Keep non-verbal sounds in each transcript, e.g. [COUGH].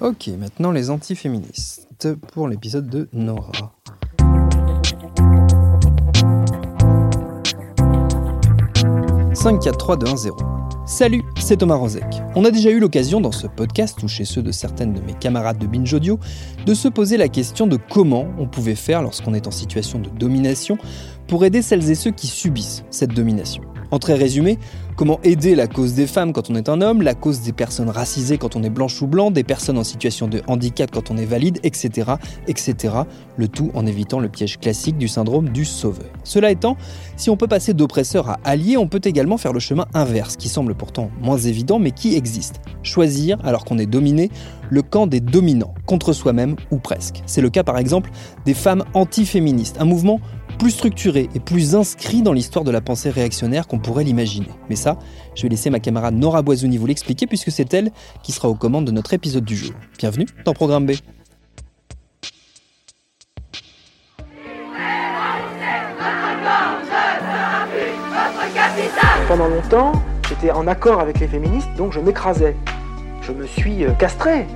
Ok, maintenant les antiféministes pour l'épisode de Nora. 5, 4, 3, 2, 1, 0. Salut, c'est Thomas Rozek. On a déjà eu l'occasion dans ce podcast, ou chez ceux de certaines de mes camarades de Binge Audio, de se poser la question de comment on pouvait faire lorsqu'on est en situation de domination pour aider celles et ceux qui subissent cette domination. En très résumé, comment aider la cause des femmes quand on est un homme, la cause des personnes racisées quand on est blanche ou blanc, des personnes en situation de handicap quand on est valide, etc., etc. Le tout en évitant le piège classique du syndrome du sauveur. Cela étant, si on peut passer d'oppresseur à allié, on peut également faire le chemin inverse, qui semble pourtant moins évident, mais qui existe. Choisir, alors qu'on est dominé, le camp des dominants, contre soi-même ou presque. C'est le cas par exemple des femmes antiféministes, un mouvement plus structuré et plus inscrit dans l'histoire de la pensée réactionnaire qu'on pourrait l'imaginer. Je vais laisser ma camarade Nora Boisouni vous l'expliquer puisque c'est elle qui sera aux commandes de notre épisode du jour. Bienvenue dans Programme B. Pendant longtemps, j'étais en accord avec les féministes, donc je m'écrasais. Je me suis euh, castré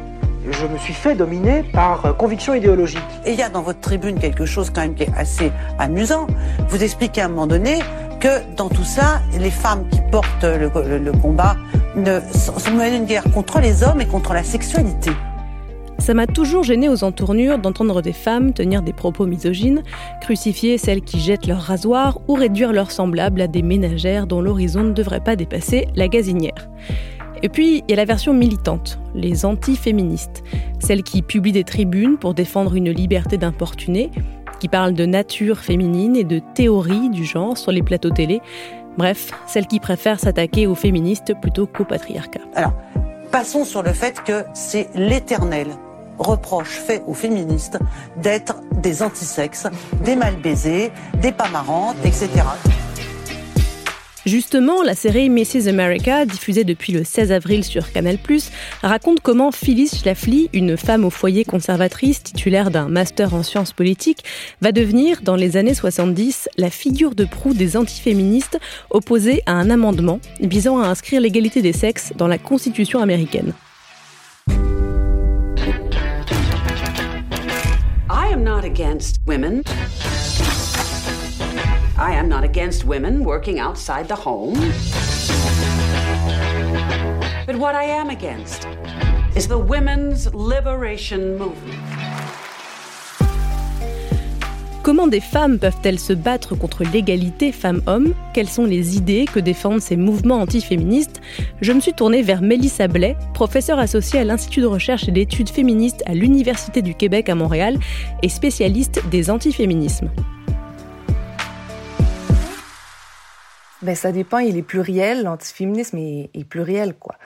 je me suis fait dominer par euh, conviction idéologique. Et il y a dans votre tribune quelque chose quand même qui est assez amusant. Vous expliquez à un moment donné que dans tout ça, les femmes qui portent le, combat sont menées une guerre contre les hommes et contre la sexualité. Ça m'a toujours gêné aux entournures d'entendre des femmes tenir des propos misogynes, crucifier celles qui jettent leur rasoir ou réduire leurs semblables à des ménagères dont l'horizon ne devrait pas dépasser la gazinière. Et puis, il y a la version militante, les anti-féministes, celles qui publient des tribunes pour défendre une liberté d'importuner, qui parlent de nature féminine et de théorie du genre sur les plateaux télé. Bref, celles qui préfèrent s'attaquer aux féministes plutôt qu'au patriarcat. Alors, passons sur le fait que c'est l'éternel reproche fait aux féministes d'être des antisexes, des mal baisés, des pas marrantes, etc. Justement, la série Mrs. America, diffusée depuis le 16 avril sur Canal+, raconte comment Phyllis Schlafly, une femme au foyer conservatrice titulaire d'un master en sciences politiques, va devenir, dans les années 70, la figure de proue des antiféministes opposée à un amendement visant à inscrire l'égalité des sexes dans la Constitution américaine. I am not against women working outside the home. But what I am against is the women's liberation movement. Comment des femmes peuvent-elles se battre contre l'égalité femmes-hommes? Quelles sont les idées que défendent ces mouvements antiféministes? Je me suis tournée vers Mélissa Blais, professeure associée à l'Institut de recherche et d'études féministes à l'Université du Québec à Montréal et spécialiste des antiféminismes. Ben ça dépend, il est pluriel, l'antiféminisme est, pluriel quoi.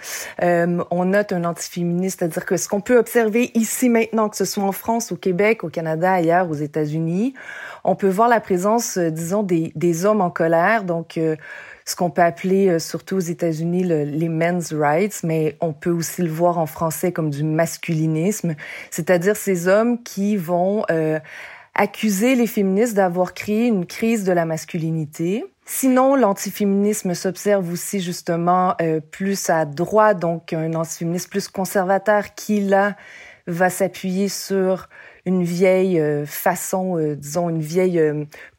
Euh, on note un antiféministe, c'est-à-dire que ce qu'on peut observer ici maintenant, que ce soit en France, au Québec, au Canada, ailleurs, aux États-Unis, on peut voir la présence, euh, disons, des, hommes en colère, donc euh, ce qu'on peut appeler, euh, surtout aux États-Unis, les men's rights, mais on peut aussi le voir en français comme du masculinisme, c'est-à-dire ces hommes qui vont accuser les féministes d'avoir créé une crise de la masculinité Sinon, l'antiféminisme s'observe aussi justement euh, plus à droite, donc un antiféminisme plus conservateur qui, là, va s'appuyer sur une vieille euh, façon, euh, disons, une vieille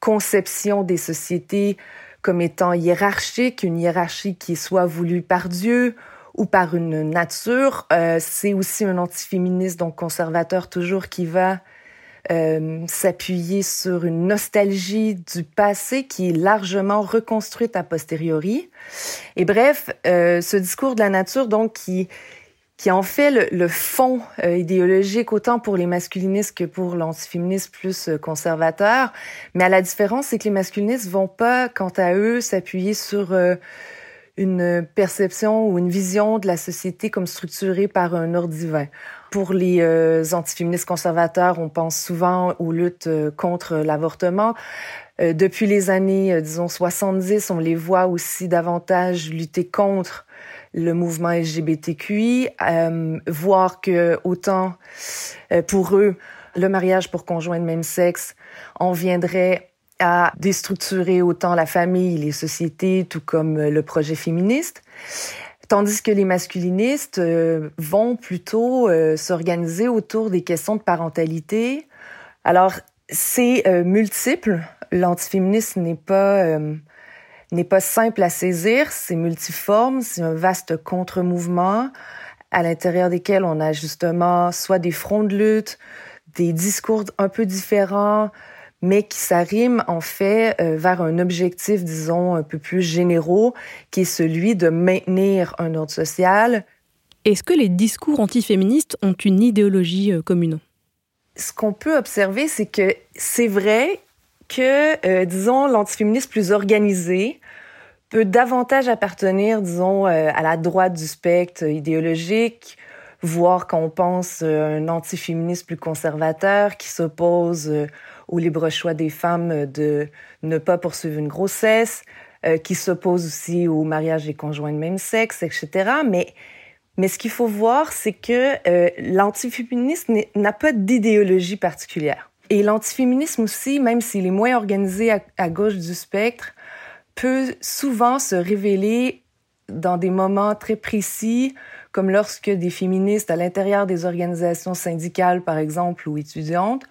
conception des sociétés comme étant hiérarchique, une hiérarchie qui soit voulue par Dieu ou par une nature. C'est aussi un antiféministe, donc conservateur toujours, qui va euh, s'appuyer sur une nostalgie du passé qui est largement reconstruite a posteriori. Et bref, euh, ce discours de la nature, donc, qui, qui en fait le, fond euh, idéologique autant pour les masculinistes que pour l'antiféminisme plus conservateur. Mais à la différence, c'est que les masculinistes vont pas, quant à eux, s'appuyer sur une perception ou une vision de la société comme structurée par un ordre divin. Pour les euh, antiféministes conservateurs, on pense souvent aux luttes euh, contre l'avortement. Euh, depuis les années, disons, 70, on les voit aussi davantage lutter contre le mouvement LGBTQI, voir que autant pour eux, le mariage pour conjoints de même sexe en viendrait à déstructurer autant la famille, les sociétés, tout comme le projet féministe. Tandis que les masculinistes euh, vont plutôt euh, s'organiser autour des questions de parentalité. Alors, c'est euh, multiple. L'antiféminisme n'est pas n'est pas simple à saisir, c'est multiforme, c'est un vaste contre-mouvement à l'intérieur desquels on a justement soit des fronts de lutte, des discours un peu différents, mais qui s'arriment en fait euh, vers un objectif, disons, un peu plus généraux, qui est celui de maintenir un ordre social. Est-ce que les discours antiféministes ont une idéologie euh, commune? Ce qu'on peut observer, c'est que c'est vrai que, euh, disons, l'antiféminisme plus organisé peut davantage appartenir, disons, à la droite du spectre idéologique, voire quand on pense un antiféminisme plus conservateur qui s'oppose au libre choix des femmes de ne pas poursuivre une grossesse, euh, qui s'oppose aussi au mariage des conjoints de même sexe, etc. Mais, mais ce qu'il faut voir, c'est que euh, l'antiféminisme n'a pas d'idéologie particulière. Et l'antiféminisme aussi, même s'il est moins organisé à, à gauche du spectre, peut souvent se révéler dans des moments très précis, comme lorsque des féministes à l'intérieur des organisations syndicales, par exemple, ou étudiantes,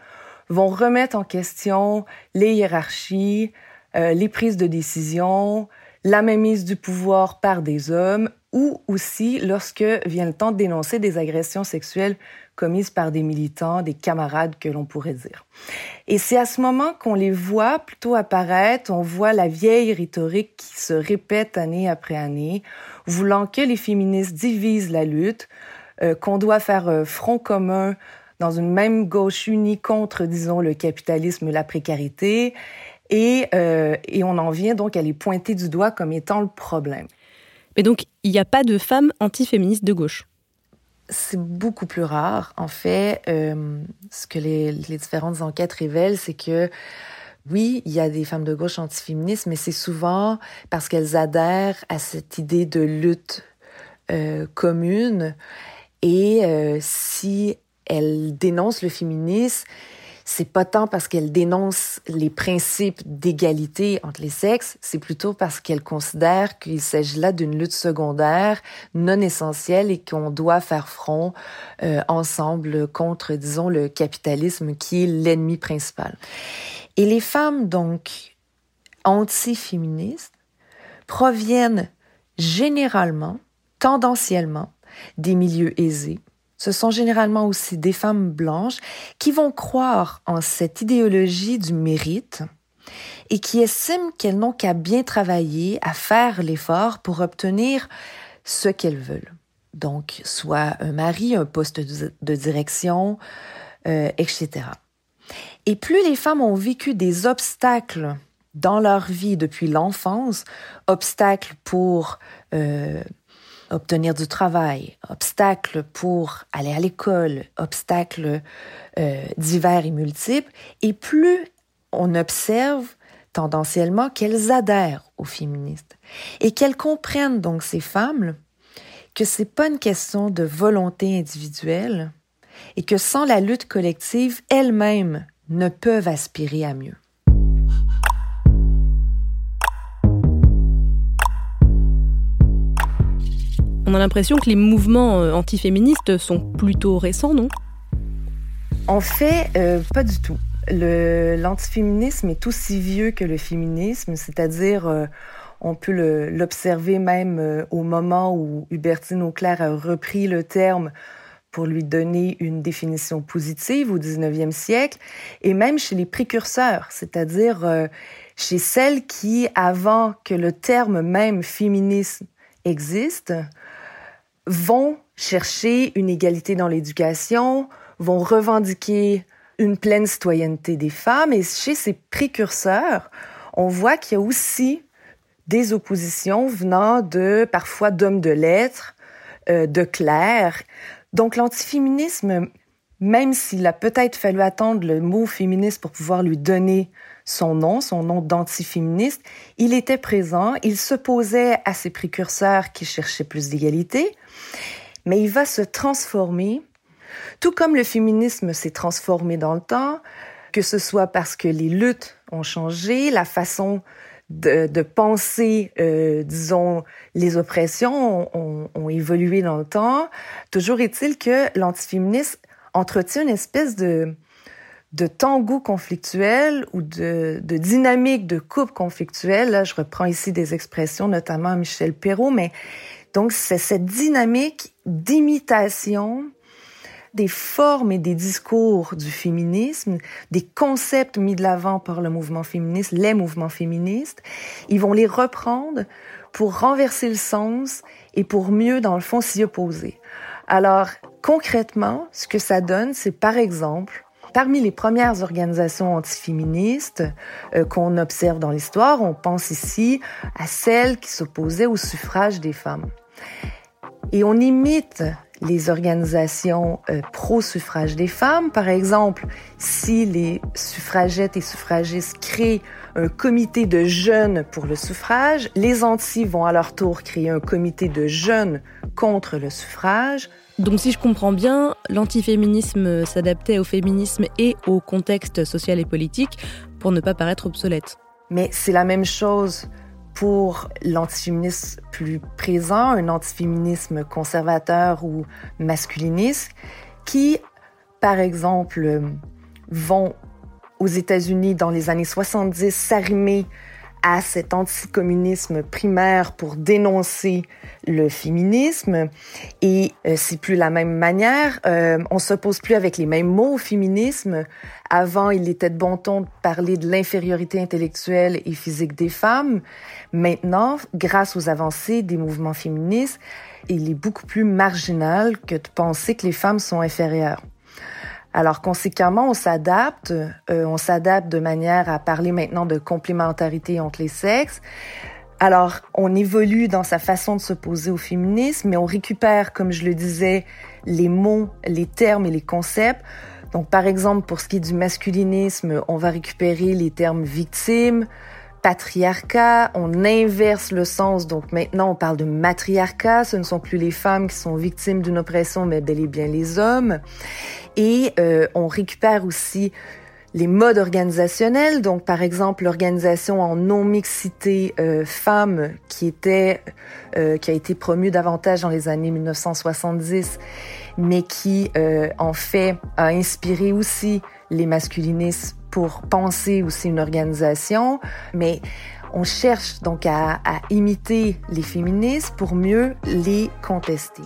vont remettre en question les hiérarchies, euh, les prises de décision, la mainmise du pouvoir par des hommes ou aussi lorsque vient le temps de dénoncer des agressions sexuelles commises par des militants, des camarades que l'on pourrait dire. Et c'est à ce moment qu'on les voit plutôt apparaître, on voit la vieille rhétorique qui se répète année après année, voulant que les féministes divisent la lutte, euh, qu'on doit faire euh, front commun dans une même gauche unie contre, disons, le capitalisme, la précarité. Et, euh, et on en vient donc à les pointer du doigt comme étant le problème. Mais donc, il n'y a pas de femmes antiféministes de gauche c'est beaucoup plus rare. En fait, euh, ce que les, les, différentes enquêtes révèlent, c'est que oui, il y a des femmes de gauche antiféministes, mais c'est souvent parce qu'elles adhèrent à cette idée de lutte euh, commune. Et euh, si elle dénonce le féminisme, c'est pas tant parce qu'elle dénonce les principes d'égalité entre les sexes, c'est plutôt parce qu'elle considère qu'il s'agit là d'une lutte secondaire, non essentielle et qu'on doit faire front euh, ensemble contre, disons, le capitalisme qui est l'ennemi principal. Et les femmes, donc, anti-féministes, proviennent généralement, tendanciellement, des milieux aisés, ce sont généralement aussi des femmes blanches qui vont croire en cette idéologie du mérite et qui estiment qu'elles n'ont qu'à bien travailler, à faire l'effort pour obtenir ce qu'elles veulent. Donc, soit un mari, un poste de direction, euh, etc. Et plus les femmes ont vécu des obstacles dans leur vie depuis l'enfance, obstacles pour euh, obtenir du travail, obstacles pour aller à l'école, obstacles euh, divers et multiples, et plus on observe tendanciellement qu'elles adhèrent aux féministes et qu'elles comprennent donc ces femmes que c'est pas une question de volonté individuelle et que sans la lutte collective, elles-mêmes ne peuvent aspirer à mieux. On a l'impression que les mouvements euh, antiféministes sont plutôt récents, non? En fait, euh, pas du tout. L'antiféminisme est aussi vieux que le féminisme, c'est-à-dire euh, on peut l'observer même au moment où Hubertine Auclair a repris le terme pour lui donner une définition positive au 19e siècle, et même chez les précurseurs, c'est-à-dire chez celles qui, avant que le terme même féminisme existe, vont chercher une égalité dans l'éducation, vont revendiquer une pleine citoyenneté des femmes. Et chez ces précurseurs, on voit qu'il y a aussi des oppositions venant de parfois d'hommes de lettres, euh, de clercs. Donc l'antiféminisme, même s'il a peut-être fallu attendre le mot féministe pour pouvoir lui donner son nom, son nom d'antiféministe, il était présent, il s'opposait à ses précurseurs qui cherchaient plus d'égalité, mais il va se transformer, tout comme le féminisme s'est transformé dans le temps, que ce soit parce que les luttes ont changé, la façon de, penser, euh, disons, les oppressions ont, ont, évolué dans le temps. Toujours est-il que l'antiféminisme entretient une espèce de, de tango conflictuel ou de, de dynamique de coupe conflictuelle. Là, je reprends ici des expressions, notamment Michel Perrault, mais donc c'est cette dynamique d'imitation des formes et des discours du féminisme, des concepts mis de l'avant par le mouvement féministe, les mouvements féministes. Ils vont les reprendre pour renverser le sens et pour mieux, dans le fond, s'y opposer. Alors, concrètement, ce que ça donne, c'est par exemple, parmi les premières organisations antiféministes euh, qu'on observe dans l'histoire, on pense ici à celles qui s'opposaient au suffrage des femmes. Et on imite les organisations euh, pro-suffrage des femmes. Par exemple, si les suffragettes et suffragistes créent un comité de jeunes pour le suffrage, les anti vont à leur tour créer un comité de jeunes contre le suffrage. Donc si je comprends bien, l'antiféminisme s'adaptait au féminisme et au contexte social et politique pour ne pas paraître obsolète. Mais c'est la même chose pour l'antiféminisme plus présent, un antiféminisme conservateur ou masculiniste, qui, par exemple, vont aux États-Unis dans les années 70 s'arrimer à cet anticommunisme primaire pour dénoncer le féminisme. Et euh, c'est plus la même manière. Euh, on s'oppose plus avec les mêmes mots au féminisme. Avant, il était de bon ton de parler de l'infériorité intellectuelle et physique des femmes. Maintenant, grâce aux avancées des mouvements féministes, il est beaucoup plus marginal que de penser que les femmes sont inférieures. Alors conséquemment, on s'adapte, euh, on s'adapte de manière à parler maintenant de complémentarité entre les sexes. Alors, on évolue dans sa façon de s'opposer au féminisme, mais on récupère, comme je le disais, les mots, les termes et les concepts. Donc, par exemple, pour ce qui est du masculinisme, on va récupérer les termes victime, patriarcat, on inverse le sens. Donc maintenant, on parle de matriarcat. Ce ne sont plus les femmes qui sont victimes d'une oppression, mais bel et bien les hommes. Et euh, on récupère aussi les modes organisationnels. Donc, par exemple, l'organisation en non-mixité euh, femmes qui était, euh, qui a été promue davantage dans les années 1970, mais qui, en fait, a inspiré aussi les masculinistes pour penser aussi une organisation, mais on cherche donc à, imiter les féministes pour mieux les contester.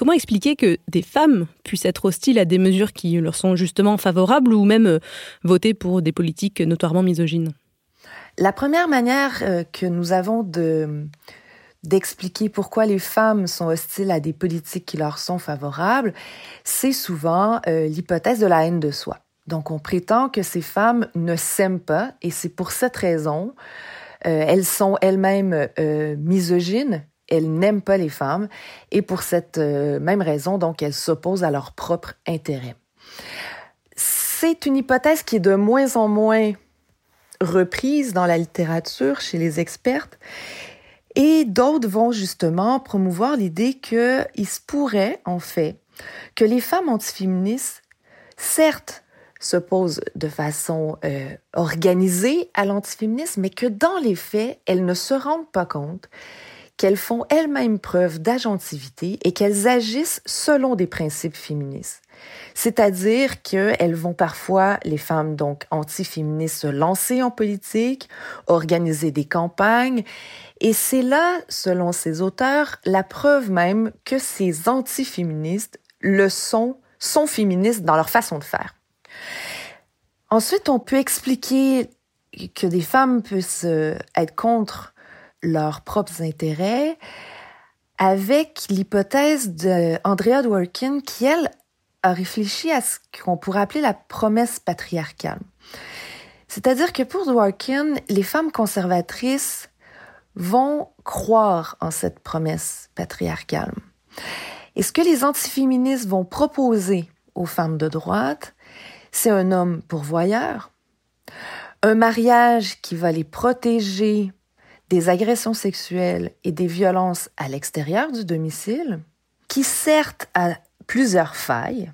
Comment expliquer que des femmes puissent être hostiles à des mesures qui leur sont justement favorables ou même euh, voter pour des politiques notoirement misogynes? La première manière euh, que nous avons de d'expliquer pourquoi les femmes sont hostiles à des politiques qui leur sont favorables, c'est souvent euh, l'hypothèse de la haine de soi. Donc on prétend que ces femmes ne s'aiment pas et c'est pour cette raison euh, elles sont elles-mêmes misogynes elles n'aiment pas les femmes et pour cette euh, même raison, donc, elles s'opposent à leur propre intérêt. C'est une hypothèse qui est de moins en moins reprise dans la littérature chez les expertes et d'autres vont justement promouvoir l'idée qu'il se pourrait, en fait, que les femmes antiféministes, certes, s'opposent de façon euh, organisée à l'antiféminisme, mais que dans les faits, elles ne se rendent pas compte qu'elles font elles-mêmes preuve d'agentivité et qu'elles agissent selon des principes féministes. C'est-à-dire qu'elles vont parfois, les femmes donc antiféministes, se lancer en politique, organiser des campagnes, et c'est là, selon ces auteurs, la preuve même que ces antiféministes le sont, sont féministes dans leur façon de faire. Ensuite, on peut expliquer que des femmes puissent euh, être contre leurs propres intérêts avec l'hypothèse d'Andrea Dworkin qui, elle, a réfléchi à ce qu'on pourrait appeler la promesse patriarcale. C'est-à-dire que pour Dworkin, les femmes conservatrices vont croire en cette promesse patriarcale. Et ce que les antiféministes vont proposer aux femmes de droite, c'est un homme pourvoyeur, un mariage qui va les protéger des agressions sexuelles et des violences à l'extérieur du domicile, qui certes a plusieurs failles,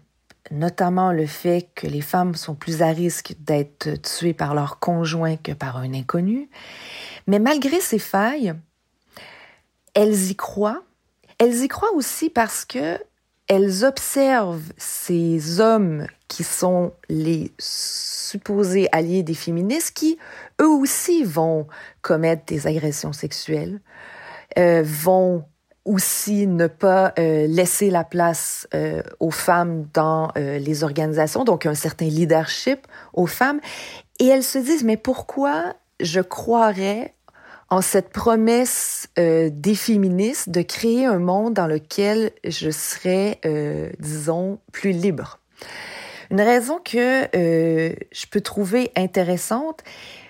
notamment le fait que les femmes sont plus à risque d'être tuées par leur conjoint que par un inconnu, mais malgré ces failles, elles y croient. Elles y croient aussi parce que elles observent ces hommes qui sont les supposés alliés des féministes qui, eux aussi, vont commettre des agressions sexuelles, euh, vont aussi ne pas euh, laisser la place euh, aux femmes dans les organisations, donc un certain leadership aux femmes. Et elles se disent, mais pourquoi je croirais en cette promesse euh, des féministes de créer un monde dans lequel je serais, euh, disons, plus libre. Une raison que euh, je peux trouver intéressante,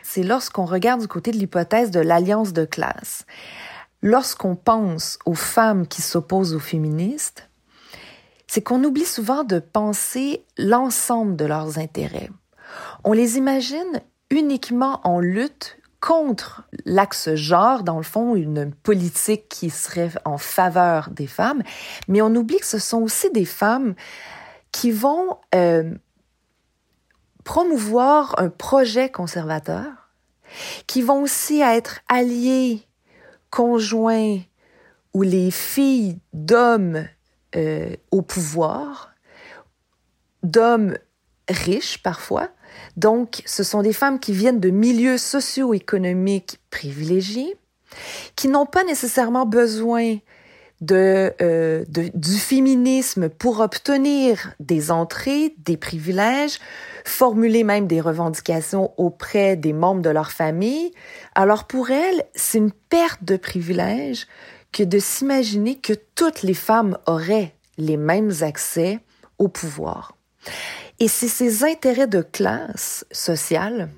c'est lorsqu'on regarde du côté de l'hypothèse de l'alliance de classe. Lorsqu'on pense aux femmes qui s'opposent aux féministes, c'est qu'on oublie souvent de penser l'ensemble de leurs intérêts. On les imagine uniquement en lutte contre l'axe genre, dans le fond, une politique qui serait en faveur des femmes, mais on oublie que ce sont aussi des femmes qui vont euh, promouvoir un projet conservateur, qui vont aussi être alliées, conjoints ou les filles d'hommes euh, au pouvoir, d'hommes riches parfois, donc, ce sont des femmes qui viennent de milieux socio-économiques privilégiés, qui n'ont pas nécessairement besoin euh, du féminisme pour obtenir des entrées, des privilèges, formuler même des revendications auprès des membres de leur famille. Alors pour elles, c'est une perte de privilèges que de s'imaginer que toutes les femmes auraient les mêmes accès au pouvoir. Et c'est ces intérêts de classe sociale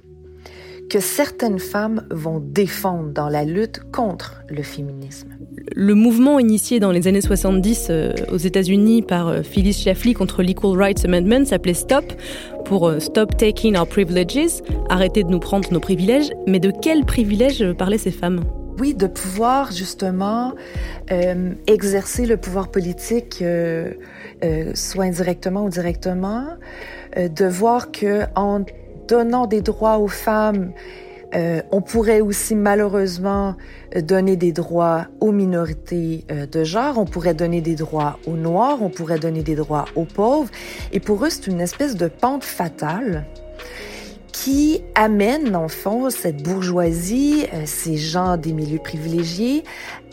que certaines femmes vont défendre dans la lutte contre le féminisme. Le mouvement initié dans les années 70 euh, aux États-Unis par euh, Phyllis Schlafly contre l'Equal Rights Amendment s'appelait STOP pour euh, Stop Taking Our Privileges, arrêter de nous prendre nos privilèges. Mais de quels privilèges parlaient ces femmes? Oui, de pouvoir justement euh, exercer le pouvoir politique, euh, euh, soit indirectement ou directement, de voir que en donnant des droits aux femmes, on pourrait aussi malheureusement donner des droits aux minorités de genre, on pourrait donner des droits aux noirs, on pourrait donner des droits aux pauvres. Et pour eux, c'est une espèce de pente fatale qui amène, en fond, cette bourgeoisie, euh, ces gens des milieux privilégiés,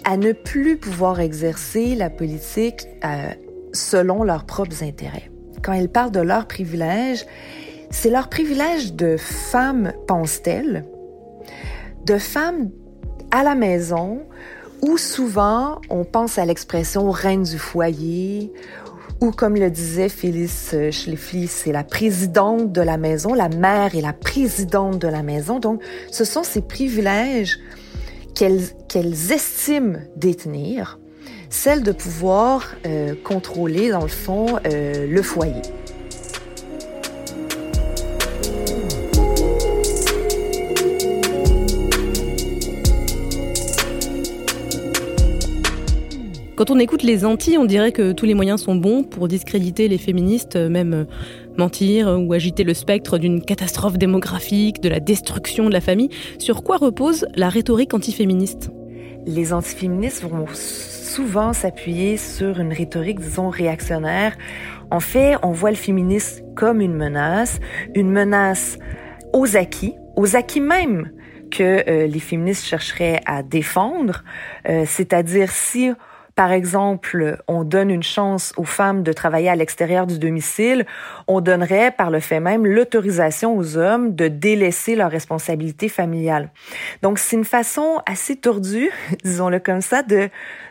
à ne plus pouvoir exercer la politique euh, selon leurs propres intérêts. Quand elles parlent de leurs privilèges, c'est leur privilège de femmes, pense-t-elle, de femmes à la maison où souvent on pense à l'expression reine du foyer ou comme le disait Phyllis euh, Schlifly, c'est la présidente de la maison, la mère est la présidente de la maison. Donc, ce sont ces privilèges qu'elles estiment détenir, celle de pouvoir euh, contrôler, dans le fond, euh, le foyer. Quand on écoute les Antilles, on dirait que tous les moyens sont bons pour discréditer les féministes, euh, même euh, mentir ou agiter le spectre d'une catastrophe démographique, de la destruction de la famille. Sur quoi repose la rhétorique antiféministe? Les antiféministes vont souvent s'appuyer sur une rhétorique, disons, réactionnaire. En fait, on voit le féminisme comme une menace, une menace aux acquis, aux acquis même que euh, les féministes chercheraient à défendre, c'est-à-dire si par exemple, on donne une chance aux femmes de travailler à l'extérieur du domicile, on donnerait par le fait même l'autorisation aux hommes de délaisser leurs responsabilités familiales. Donc c'est une façon assez tordue, [LAUGHS] disons-le comme ça, de,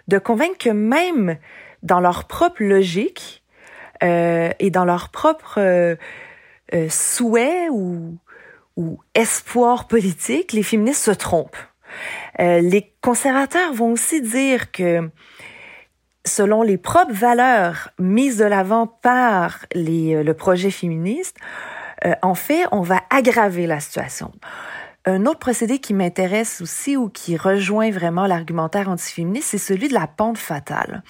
de convaincre que même dans leur propre logique euh, et dans leur propre euh, euh, souhait ou, ou espoir politique, les féministes se trompent. Euh, les conservateurs vont aussi dire que selon les propres valeurs mises de l'avant par les, euh, le projet féministe, euh, en fait, on va aggraver la situation. Un autre procédé qui m'intéresse aussi ou qui rejoint vraiment l'argumentaire antiféministe, c'est celui de la pente fatale.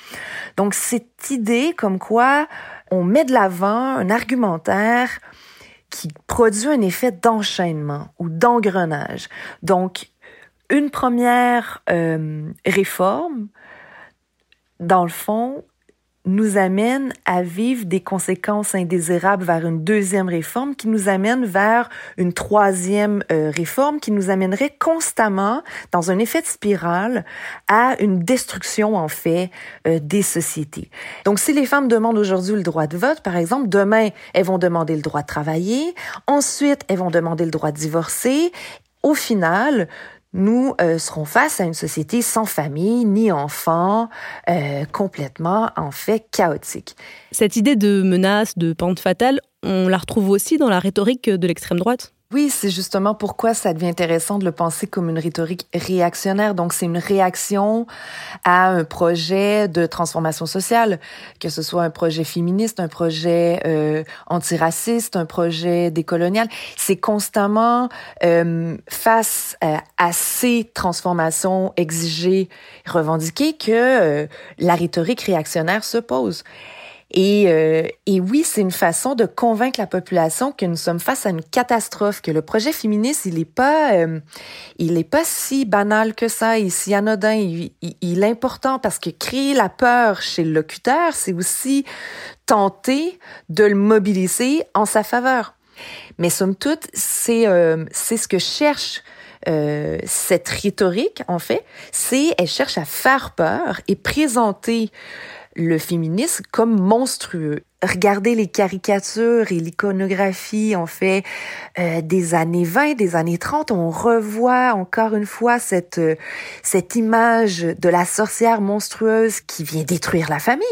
Donc, cette idée comme quoi on met de l'avant un argumentaire qui produit un effet d'enchaînement ou d'engrenage. Donc, une première euh, réforme, dans le fond, nous amène à vivre des conséquences indésirables vers une deuxième réforme qui nous amène vers une troisième euh, réforme qui nous amènerait constamment dans un effet de spirale à une destruction en fait euh, des sociétés. Donc si les femmes demandent aujourd'hui le droit de vote par exemple, demain elles vont demander le droit de travailler, ensuite elles vont demander le droit de divorcer au final, nous euh, serons face à une société sans famille ni enfants, euh, complètement en fait chaotique. Cette idée de menace, de pente fatale, on la retrouve aussi dans la rhétorique de l'extrême droite oui, c'est justement pourquoi ça devient intéressant de le penser comme une rhétorique réactionnaire. Donc, c'est une réaction à un projet de transformation sociale, que ce soit un projet féministe, un projet euh, antiraciste, un projet décolonial. C'est constamment euh, face à, ces transformations exigées, revendiquées, que euh, la rhétorique réactionnaire se pose. Et, euh, et oui, c'est une façon de convaincre la population que nous sommes face à une catastrophe, que le projet féministe, il est pas, euh, il est pas si banal que ça et si anodin. Il, il, est important parce que créer la peur chez le locuteur, c'est aussi tenter de le mobiliser en sa faveur. Mais somme toute, c'est euh, c'est ce que cherche euh, cette rhétorique, en fait, c'est elle cherche à faire peur et présenter le féminisme comme monstrueux. Regardez les caricatures et l'iconographie, en fait, euh, des années 20, des années 30, on revoit encore une fois cette, euh, cette image de la sorcière monstrueuse qui vient détruire la famille.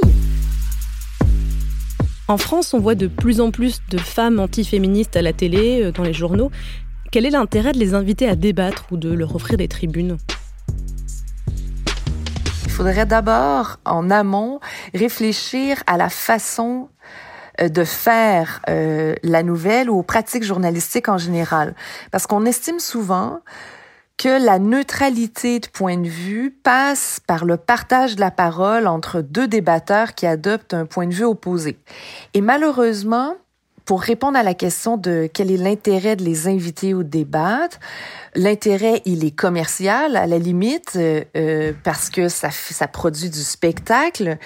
En France, on voit de plus en plus de femmes antiféministes à la télé, euh, dans les journaux. Quel est l'intérêt de les inviter à débattre ou de leur offrir des tribunes? Il faudrait d'abord, en amont, réfléchir à la façon euh, de faire euh, la nouvelle ou aux pratiques journalistiques en général. Parce qu'on estime souvent que la neutralité de point de vue passe par le partage de la parole entre deux débatteurs qui adoptent un point de vue opposé. Et malheureusement, pour répondre à la question de quel est l'intérêt de les inviter au débat, l'intérêt, il est commercial à la limite, euh, euh, parce que ça, produit du spectacle,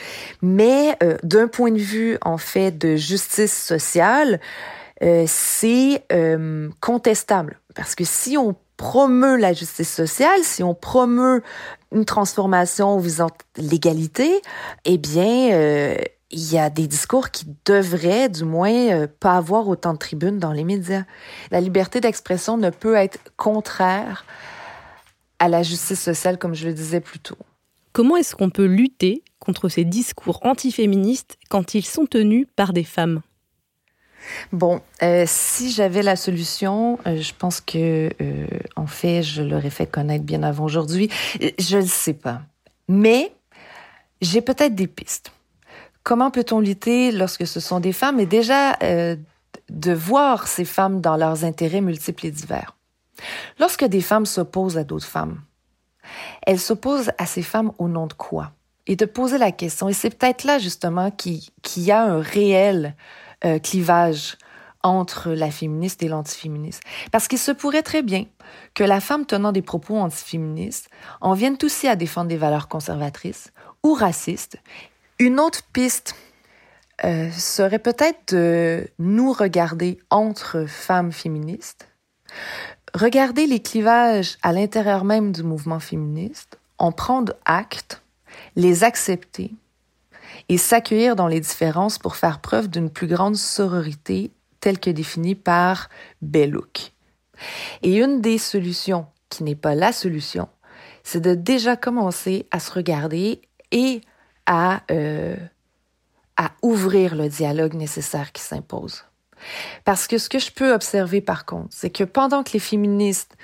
mais euh, d'un point de vue, en fait, de justice sociale, c'est contestable. Parce que si on promeut la justice sociale, si on promeut une transformation visant l'égalité, eh bien, il y a des discours qui devraient, du moins, euh, pas avoir autant de tribunes dans les médias. La liberté d'expression ne peut être contraire à la justice sociale, comme je le disais plus tôt. Comment est-ce qu'on peut lutter contre ces discours antiféministes quand ils sont tenus par des femmes? Bon, euh, si j'avais la solution, euh, je pense que, en fait, je l'aurais fait connaître bien avant aujourd'hui. Je ne sais pas. Mais j'ai peut-être des pistes comment peut-on lutter lorsque ce sont des femmes? Et déjà euh, de voir ces femmes dans leurs intérêts multiples et divers. Lorsque des femmes s'opposent à d'autres femmes, elles s'opposent à ces femmes au nom de quoi? Et de poser la question, et c'est peut-être là justement qu'il y a un réel euh, clivage entre la féministe et l'antiféministe. Parce qu'il se pourrait très bien que la femme tenant des propos antiféministes en vienne aussi à défendre des valeurs conservatrices ou racistes une autre piste euh, serait peut-être de nous regarder entre femmes féministes, regarder les clivages à l'intérieur même du mouvement féministe, en prendre acte les accepter et s'accueillir dans les différences pour faire preuve d'une plus grande sororité telle que définie par Bellouk. Et une des solutions, qui n'est pas la solution, c'est de déjà commencer à se regarder et à, euh, à ouvrir le dialogue nécessaire qui s'impose. Parce que ce que je peux observer par contre, c'est que pendant que les féministes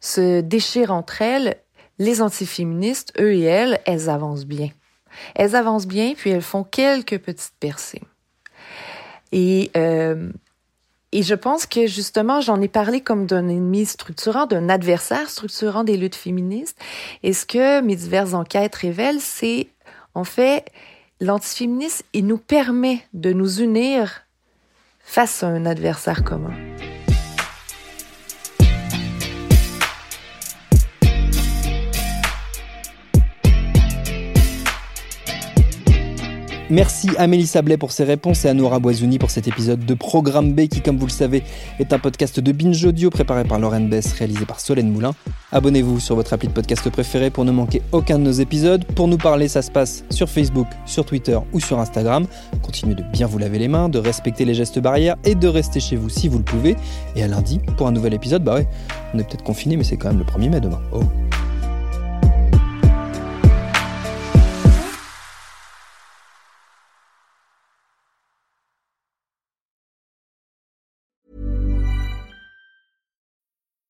se déchirent entre elles, les antiféministes, eux et elles, elles avancent bien. Elles avancent bien, puis elles font quelques petites percées. Et, euh, et je pense que justement, j'en ai parlé comme d'un ennemi structurant, d'un adversaire structurant des luttes féministes. Et ce que mes diverses enquêtes révèlent, c'est en fait l'antiféminisme, il nous permet de nous unir face à un adversaire commun. Merci à Mélissa Blais pour ses réponses et à Nora Boisouni pour cet épisode de Programme B qui, comme vous le savez, est un podcast de Binge Audio préparé par Lauren Bess, réalisé par Solène Moulin. Abonnez-vous sur votre appli de podcast préféré pour ne manquer aucun de nos épisodes. Pour nous parler, ça se passe sur Facebook, sur Twitter ou sur Instagram. Continuez de bien vous laver les mains, de respecter les gestes barrières et de rester chez vous si vous le pouvez. Et à lundi pour un nouvel épisode. Bah ouais, on est peut-être confiné, mais c'est quand même le 1er mai demain. Oh.